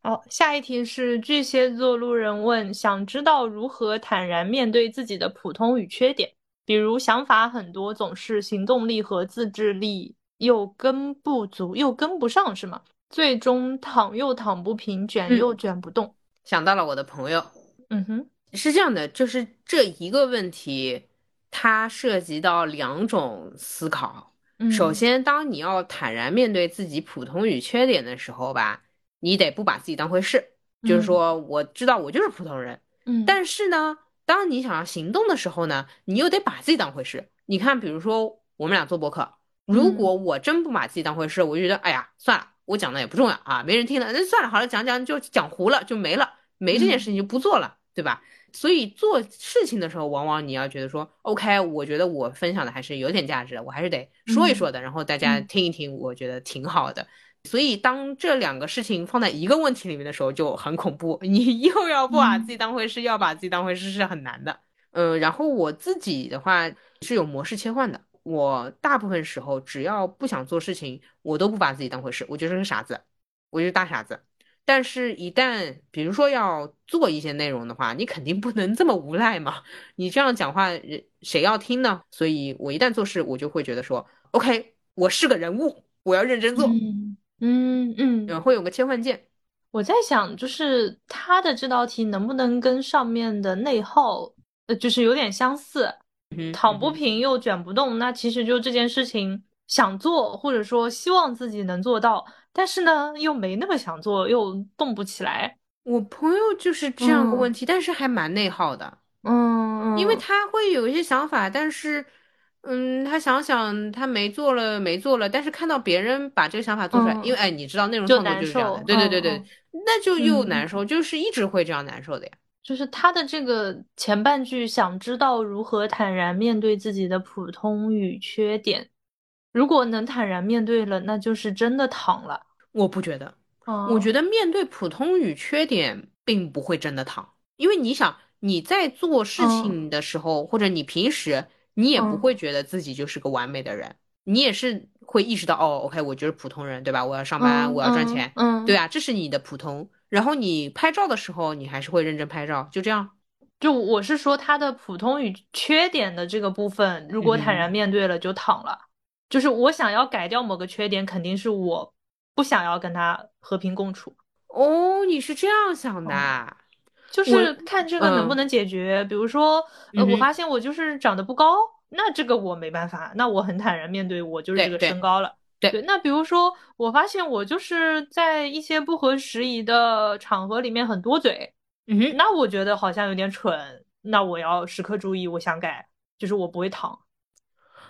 好，下一题是巨蟹座路人问，想知道如何坦然面对自己的普通与缺点，比如想法很多，总是行动力和自制力又跟不足，又跟不上，是吗？最终躺又躺不平，卷又卷不动。想到了我的朋友，嗯哼，是这样的，就是这一个问题，它涉及到两种思考。首先，当你要坦然面对自己普通与缺点的时候吧。你得不把自己当回事，就是说，我知道我就是普通人，嗯，但是呢，当你想要行动的时候呢，你又得把自己当回事。你看，比如说我们俩做博客，如果我真不把自己当回事，我就觉得，哎呀，算了，我讲的也不重要啊，没人听了，那算了，好了，讲讲就讲糊了，就没了，没这件事情就不做了，对吧？所以做事情的时候，往往你要觉得说，OK，我觉得我分享的还是有点价值的，我还是得说一说的，然后大家听一听，我觉得挺好的。所以，当这两个事情放在一个问题里面的时候，就很恐怖。你又要不把自己当回事，要把自己当回事是很难的。嗯，然后我自己的话是有模式切换的。我大部分时候只要不想做事情，我都不把自己当回事，我就是个傻子，我就是大傻子。但是，一旦比如说要做一些内容的话，你肯定不能这么无赖嘛。你这样讲话，人谁要听呢？所以我一旦做事，我就会觉得说，OK，我是个人物，我要认真做。嗯嗯嗯，会有个切换键。我在想，就是他的这道题能不能跟上面的内耗，呃，就是有点相似。躺不平又卷不动，那其实就这件事情想做，或者说希望自己能做到，但是呢又没那么想做，又动不起来。我朋友就是这样个问题，但是还蛮内耗的。嗯，因为他会有一些想法，但是。嗯，他想想，他没做了，没做了，但是看到别人把这个想法做出来，因为哎，你知道内容创作就是这样的，对对对对，那就又难受，就是一直会这样难受的呀。就是他的这个前半句，想知道如何坦然面对自己的普通与缺点，如果能坦然面对了，那就是真的躺了。我不觉得，我觉得面对普通与缺点并不会真的躺，因为你想你在做事情的时候，或者你平时。你也不会觉得自己就是个完美的人，你也是会意识到哦，OK，我就是普通人，对吧？我要上班，我要赚钱，嗯，对啊，这是你的普通。然后你拍照的时候，你还是会认真拍照，就这样。就我是说他的普通与缺点的这个部分，如果坦然面对了，就躺了。就是我想要改掉某个缺点，肯定是我不想要跟他和平共处。哦，你是这样想的。就是看这个能不能解决，比如说，呃，我发现我就是长得不高，那这个我没办法，那我很坦然面对，我就是这个身高了。对，那比如说，我发现我就是在一些不合时宜的场合里面很多嘴，嗯，那我觉得好像有点蠢，那我要时刻注意，我想改，就是我不会躺。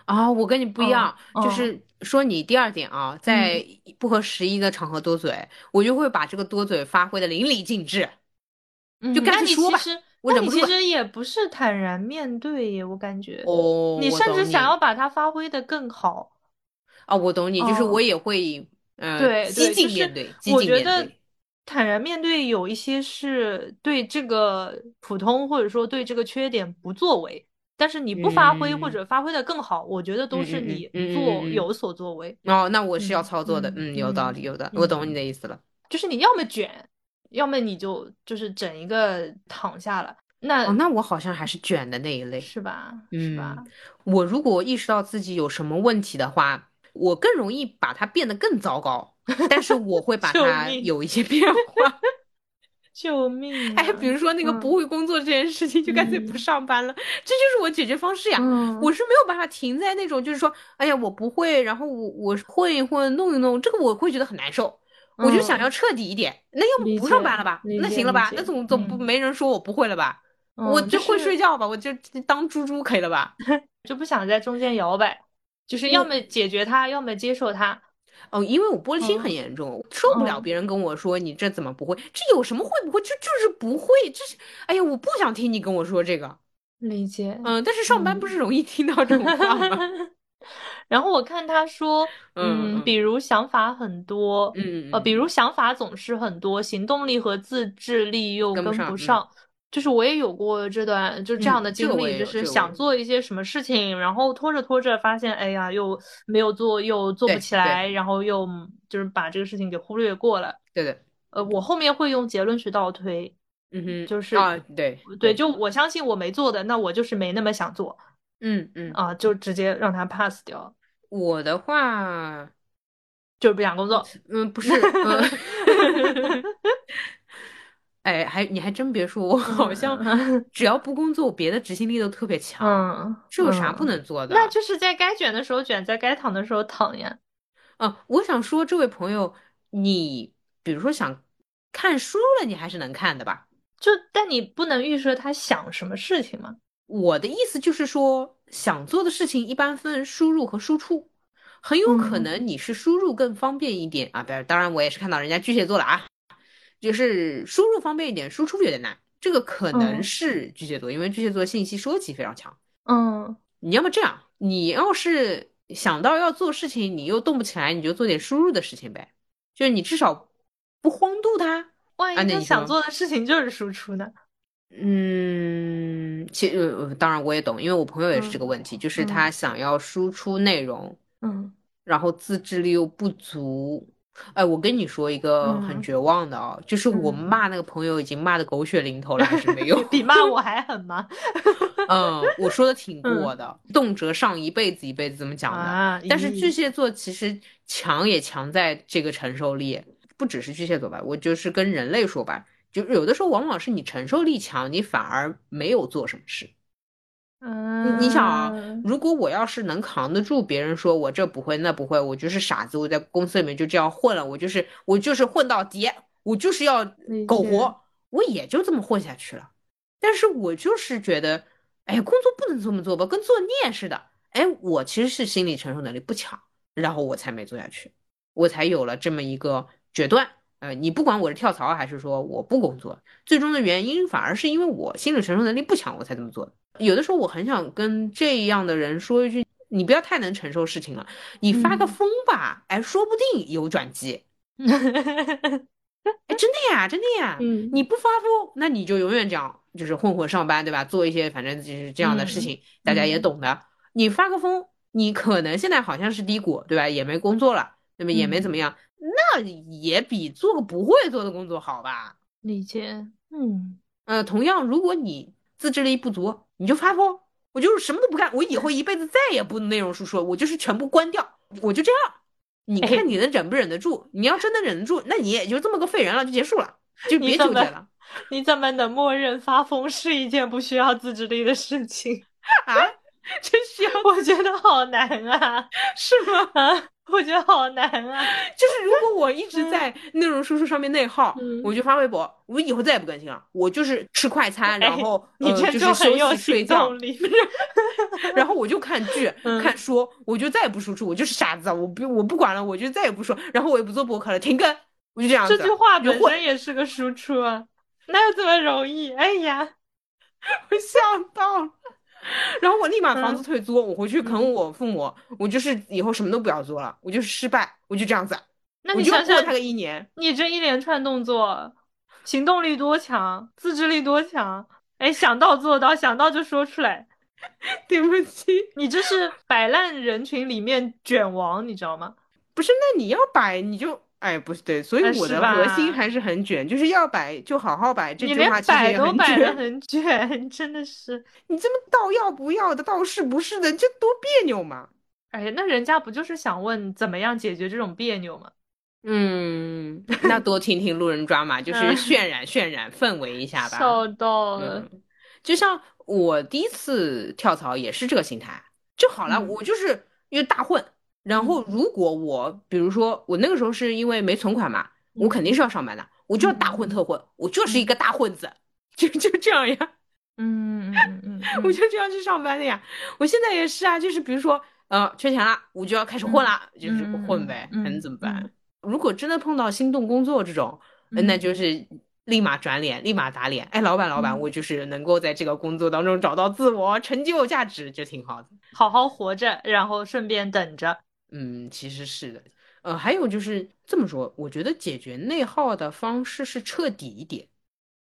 啊，我跟你不一样，就是说你第二点啊，在不合时宜的场合多嘴，我就会把这个多嘴发挥的淋漓尽致。就干脆说吧，那你其实也不是坦然面对，我感觉，哦，你甚至想要把它发挥的更好。啊，我懂你，就是我也会，嗯，对，激进面对，我觉得坦然面对有一些是对这个普通或者说对这个缺点不作为，但是你不发挥或嗯者发挥的更好，我觉得都是你做有所作为。哦，那我是要嗯操作的，嗯嗯，有道嗯理，有的，我懂嗯你的意思了。就是你要么卷，要么你就就是整一个躺下了，那哦，那我好像还是卷的那一类。是吧？是吧？嗯，我如果意识到自己有什么问题的话，我更容易把它变得更糟糕，但是我会把 它有一些变化。救命哎，啊！比如说那个嗯不会工作这件事情，就干脆不嗯上班了，这就是我解决方式呀。嗯，我是没有办法停在那种，就是说，哎呀，我不会，然后我我混一混弄一弄，这个我会觉得很难受。我就想嗯要彻底一点，那要理么不上班了吧？那行了吧？那总总不嗯没人说我不会了吧？我嗯就会睡觉吧，我就当猪猪可以了吧？就不想在中间摇摆，就是要么解决它，要么接受它。哦，因为我玻璃心很嗯严重，受不了嗯别人跟我说你这怎么不会，这有什么会不会？这就是不会，这是，哎呀，我不想听你跟我说这个。理解。嗯，但是上班不是容易听到这种话吗？然后我看他说，嗯嗯比如想法很多，呃，嗯呃比如想法总是很多，行动力和自制力又跟不上。就是我也有过这段就这样的经历，就是想做一些什么事情，然后拖着拖着发现，哎呀，又没有做，又做不起来，然后又就是把这个事情给忽略过了。对的，呃，我后面会用结论去倒推，嗯哼，就是啊，对对，就我相信我没做的，那我就是没那么想做。嗯嗯，啊，就直接让他 pass 掉，我的话，就是不想工作。嗯，不是，嗯，哎，还你还真别说，我好像 只要不工作，我别的执行力都特别强，嗯，这有啥嗯不能做的？那就是在该卷的时候卷，在该躺的时候躺呀。啊，我想说，这位朋友，你比如说想看书了，你还是能看的吧？就但你不能预设他想什么事情嘛。我的意思就是说，想做的事情一般分输入和输出，很有可嗯能你是输入更方便一点啊。不是，当然我也是看到人家巨蟹座了啊，就是输入方便一点，输出有点难。这个可能嗯是巨蟹座，因为巨蟹座信息收集非常强。嗯你要么这样，你要是想到要做事情，你又动不起来，你就做点输入的事情呗，就是你至少不荒度它。万一你想做的事情就是输出呢？嗯，其实呃当然我也懂，因为我朋友也是这个问题，就是他想要输出内容，嗯然后自制力又不足。哎，我跟你说一个很嗯绝望的啊，就是我嗯骂那个朋友已经骂的狗血淋头了，还是没有。比骂我还狠吗？嗯，我说的挺过的，动辄上一辈子一辈子怎么讲的。啊，但是巨蟹座其实强也强在这个承受力，不只是巨蟹座吧，我就是跟人类说吧，就有的时候往往是你承受力强，你反而没有做什么事。嗯，你想啊，如果我要是能扛得住别人说我这不会那不会，我就是傻子，我在公司里面就这样混了，我就是我就是混到底，我就是要苟活，我也就这么混下去了。但是我就是觉得，哎，工作不能这么做吧，跟做孽似的。哎，我其实是心理承受能力不强，然后我才没做下去，我才有了这么一个决断。呃，你不管我是跳槽还是说我不工作，最终的原因反而是因为我心理承受能力不强，我才这么做的。有的时候我很想跟这样的人说一句：你不要太能承受事情了，你发个嗯疯吧，哎，说不定有转机。哎，真的呀，真的呀。嗯你不发疯，那你就永远这样，就是混混上班，对吧？做一些反正就是这样的事情，大家也嗯懂的。你发个疯，你可能现在好像是低谷，对吧？也没工作了，那么？也没怎么样，那也比做个不会做的工作好吧？理解，嗯呃，同样，如果你自制力不足，你就发疯，我就是什么都不干，我以后一辈子再也不内容输出了，我就是全部关掉，我就这样。你哎看你能忍不忍得住？你要真的忍得住，那你也就这么个废人了，就结束了，就别纠结了 你怎么能默认发疯是一件不需要自制力的事情？啊！真需要我觉得好难啊！是吗？啊，我觉得好难啊！就是如果我一直在内容输出上面内耗，嗯我就发微博，我以后再也不更新了，我就是吃快餐，然后、哎你就是休息睡觉。然后我就看剧、嗯看书，我就再也不输出，我就是傻子，我不我不管了，我就再也不说，然后我也不做博客了，停更，我就这样子。这句话本身也是个输出啊，哪有这么容易？哎呀，我想到了。然后我立马房子嗯退租，我回去啃我父母，我就是以后什么都不要做了，我就是失败，我就这样子。那你想想过他个一年。你这一连串动作，行动力多强，自制力多强？哎，想到做到，想到就说出来。对不起，你这是摆烂人群里面卷王，你知道吗？不是，那你要摆你就。哎，不是对，所以我的核心还是很卷，就是要摆就好好摆。这句话其实也很卷，很卷，真的是。你这么倒要不要的，倒是不是的，这多别扭嘛！哎呀，那人家不就是想问怎么样解决这种别扭吗？嗯，那多听听路人抓嘛，就是渲染 渲染氛围一下吧。笑到了，就像我第一次跳槽也是这个心态，就好了，我就是因为大混。然后，如果我比如说我那个时候是因为没存款嘛，我肯定是要上班的，我就要大混特混，我就是一个大混子，就就这样呀，嗯嗯嗯，我就这样去上班的呀。我现在也是啊，就是比如说呃缺钱了，我就要开始混了，就是混呗，还能怎么办？如果真的碰到心动工作这种，那就是立马转脸，立马打脸。哎，老板老板，我就是能够在这个工作当中找到自我成就价值，就挺好的，好好活着，然后顺便等着。嗯，其实是的，呃，还有就是这么说，我觉得解决内耗的方式是彻底一点。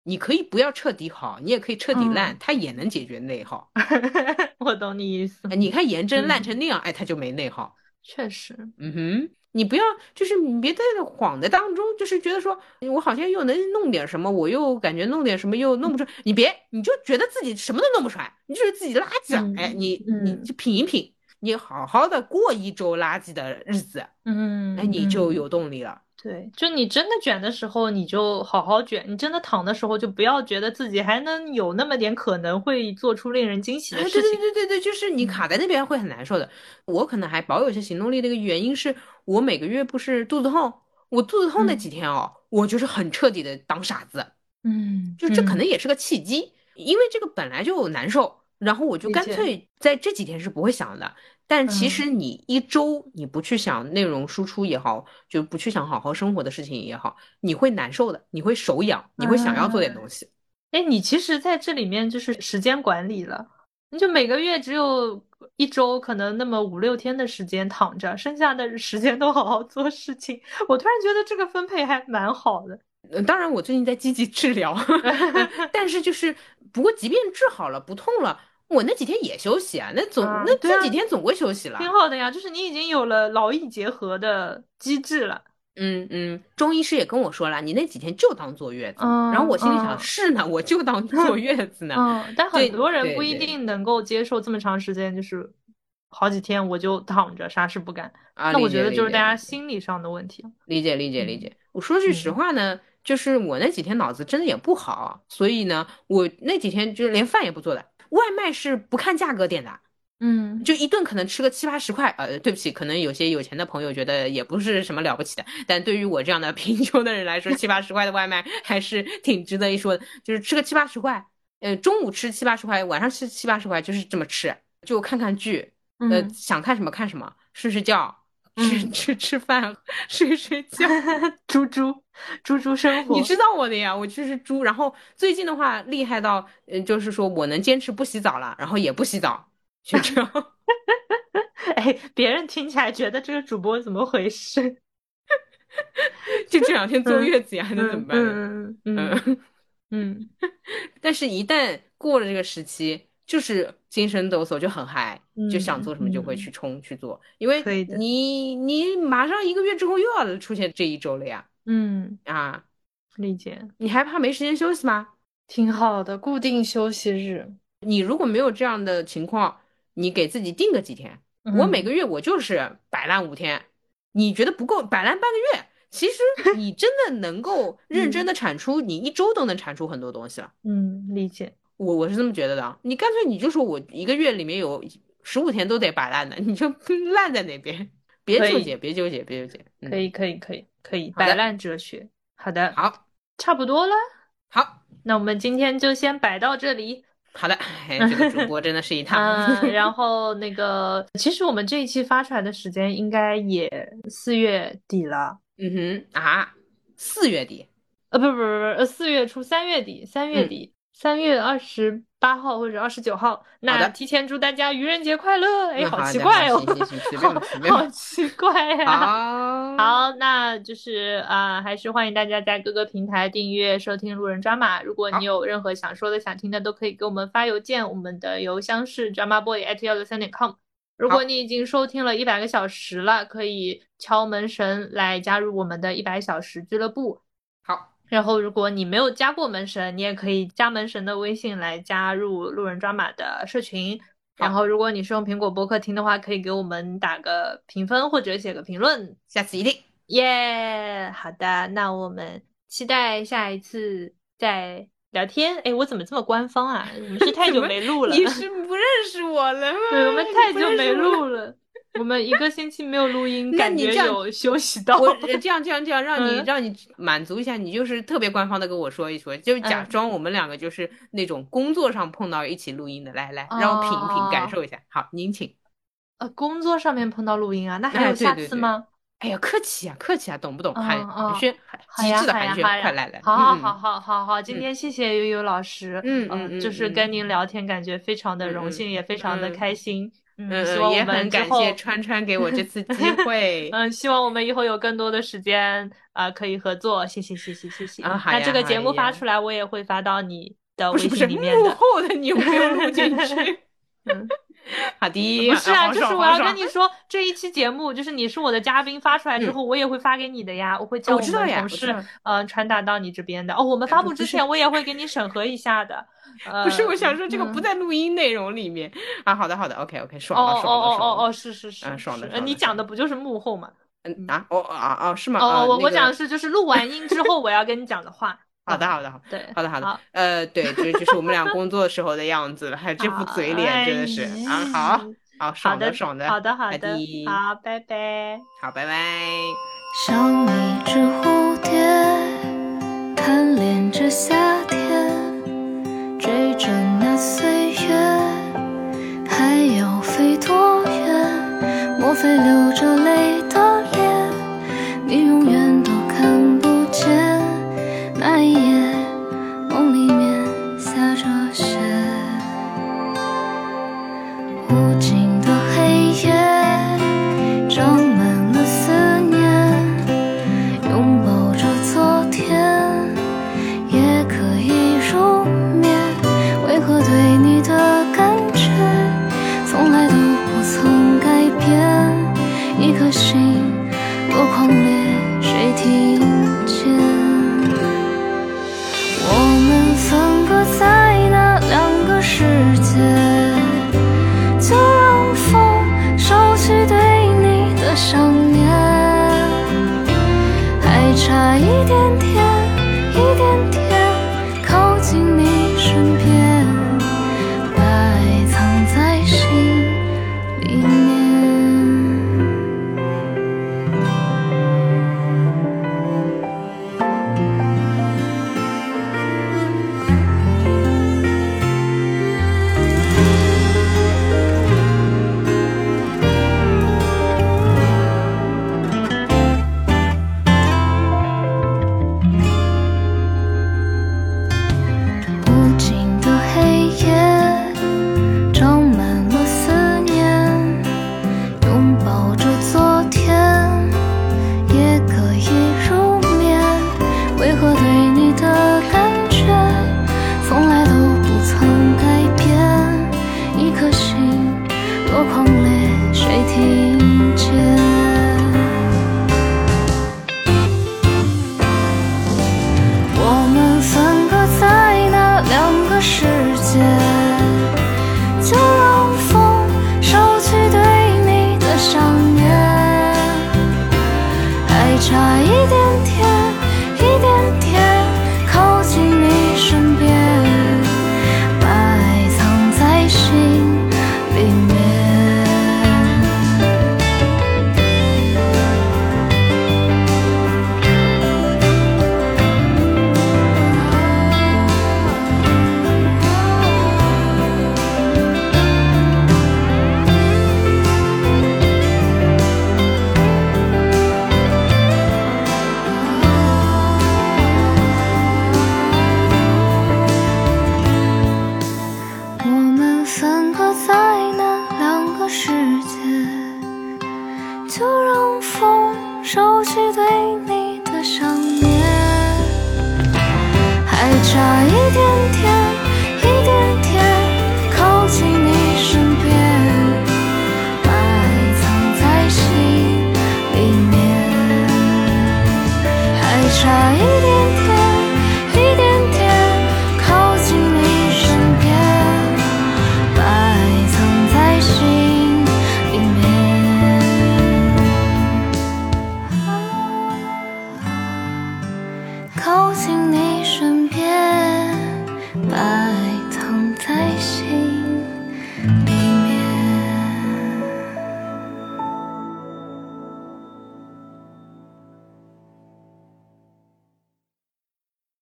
你可以不要彻底好，你也可以彻底烂，它也能解决内耗。我懂你意思。你看颜真烂成那样，哎，他就没内耗。确实，嗯哼，你不要就是你别在晃的当中，就是觉得说我好像又能弄点什么，我又感觉弄点什么又弄不出，你别，你就觉得自己什么都弄不出来，你就是自己垃圾。哎，你你就品一品。你好好的过一周垃圾的日子，嗯，那你就有动力了。对，就你真的卷的时候，你就好好卷；你真的躺的时候，就不要觉得自己还能有那么点可能会做出令人惊喜的事情。对对对对对，就是你卡在那边会很难受的。我可能还保有一些行动力的一个原因是我每个月不是肚子痛，我肚子痛那几天哦，我就是很彻底的当傻子。嗯，就这可能也是个契机，因为这个本来就难受，然后我就干脆在这几天是不会想的。但其实你一周你不去想内容输出也好，就不去想好好生活的事情也好，你会难受的，你会手痒，你会想要做点东西。哎，你其实在这里面就是时间管理了，你就每个月只有一周可能那么五六天的时间躺着，剩下的时间都好好做事情。我突然觉得这个分配还蛮好的。嗯，当然我最近在积极治疗，但是就是不过即便治好了不痛了。我那几天也休息啊，那总那这几天总归休息了，挺好的呀。就是你已经有了劳逸结合的机制了。嗯嗯，中医师也跟我说了，你那几天就当坐月子。然后我心里想，是呢，我就当 坐月子呢。嗯，但很多人不一定能够接受这么长时间，就是好几天我就躺着啥事不干。啊，那我觉得就是大家心理上的问题。理解理解理解。我说句实话呢，就是我那几天脑子真的也不好，所以呢，我那几天就是连饭也不做的。外卖是不看价格点的，嗯，就一顿可能吃个七八十块，呃，对不起，可能有些有钱的朋友觉得也不是什么了不起的，但对于我这样的贫穷的人来说，七八十块的外卖还是挺值得一说的。就是吃个七八十块，呃，中午吃七八十块，晚上吃七八十块，就是这么吃，就看看剧，呃，想看什么看什么，睡睡觉。吃吃吃饭，睡睡觉，猪猪猪猪生活，你知道我的呀，我就是猪。然后最近的话，厉害到，嗯，就是说我能坚持不洗澡了，然后也不洗澡，就这样。哎，别人听起来觉得这个主播怎么回事？就这两天坐月子呀，还能怎么办？嗯嗯嗯，但是，一旦过了这个时期。就是精神抖擞，就很嗨，就想做什么就会去冲去做，因为你你马上一个月之后又要出现这一周了呀。嗯啊，理解。你还怕没时间休息吗？挺好的，固定休息日。你如果没有这样的情况，你给自己定个几天。我每个月我就是摆烂五天，你觉得不够摆烂半个月？其实你真的能够认真的产出，你一周都能产出很多东西了。嗯，理解。我我是这么觉得的，你干脆你就说我一个月里面有十五天都得摆烂的，你就烂在那边，别纠结，别纠结，别纠结。可以，可以，可以，可以，摆烂哲学。好的，好，差不多了。好，那我们今天就先摆到这里。好的，这个主播真的是一趟。然后那个，其实我们这一期发出来的时间应该也四月底了。嗯哼啊，四月底？呃，不不不不，呃，四月初，三月底，三月底。三月二十八号或者二十九号。那提前祝大家愚人节快乐！哎，嗯好 奇怪哦，好奇怪呀、好，好，那就是啊、呃还是欢迎大家在各个平台订阅收听路人抓马。如果你有任何想说的、想听的，都可以给我们发邮件，我们的邮箱是 dramaboy at 幺六三点 com。如果你已经收听了一百个小时了，可以敲门神来加入我们的一百小时俱乐部。好，然后，如果你没有加过门神，你也可以加门神的微信来加入路人抓马的社群。然后，如果你是用苹果播客听的话，可以给我们打个评分或者写个评论。下次一定。耶好的，那我们期待下一次再聊天。哎，我怎么这么官方啊？我们是太 久没录了，你是不认识我了吗？对，我们太久没录了，我们一个星期没有录音，那感觉有休息到。我呃这样这样这样让你、嗯让你满足一下，你就是特别官方的跟我说一说，就假嗯装我们两个就是那种工作上碰到一起录音的，来来让我品一品感哦受一下。好，您请。呃，工作上面碰到录音啊，那还有下次吗？哎呀，客气啊，客气啊，懂不懂？寒暄，极致的寒暄，快来来。好好嗯好好好好，今嗯天谢谢悠悠老师，嗯就是嗯跟您聊天，感觉非常的荣嗯幸，也非常的嗯开心。嗯嗯，希嗯，望我也很们，感谢川川给我这次机 会。嗯，希望我们以后有更多的时间啊、可以合作。谢谢，谢谢，谢谢。啊那这个节目发出来，我也会发到你的微不是不是，幕信里面的。后的你有没有录进去？嗯，好的，不是啊，就是我要跟你说，这一期节目就是你是我的嘉宾，发出来之后我也会发给你的呀，我会叫嗯我知道们同事呀我知道呃传达到你这边的。哦，我们发布之前我也会给你审核一下的。呃，不是，我想说这个不嗯在录音内容里面啊。好的，好的，OK OK，爽了，哦哦爽了，哦爽了。哦哦，是是是，嗯爽的你爽的爽的讲的不就是幕后吗？嗯啊，哦啊啊，是吗？哦哦，我啊那个我讲的是就是录完音之后我要跟你讲的话。好的，嗯好的，好的。对，好的，好的，呃，对，这就是我们俩工作时候的样子了，还有这副嘴脸，真的是啊，好，好，爽的，爽的，好的，好好的，好，拜拜。好，拜拜。像一只蝴蝶，贪恋着夏天，追着那岁月，还要飞多远？莫非流着泪的脸，你永远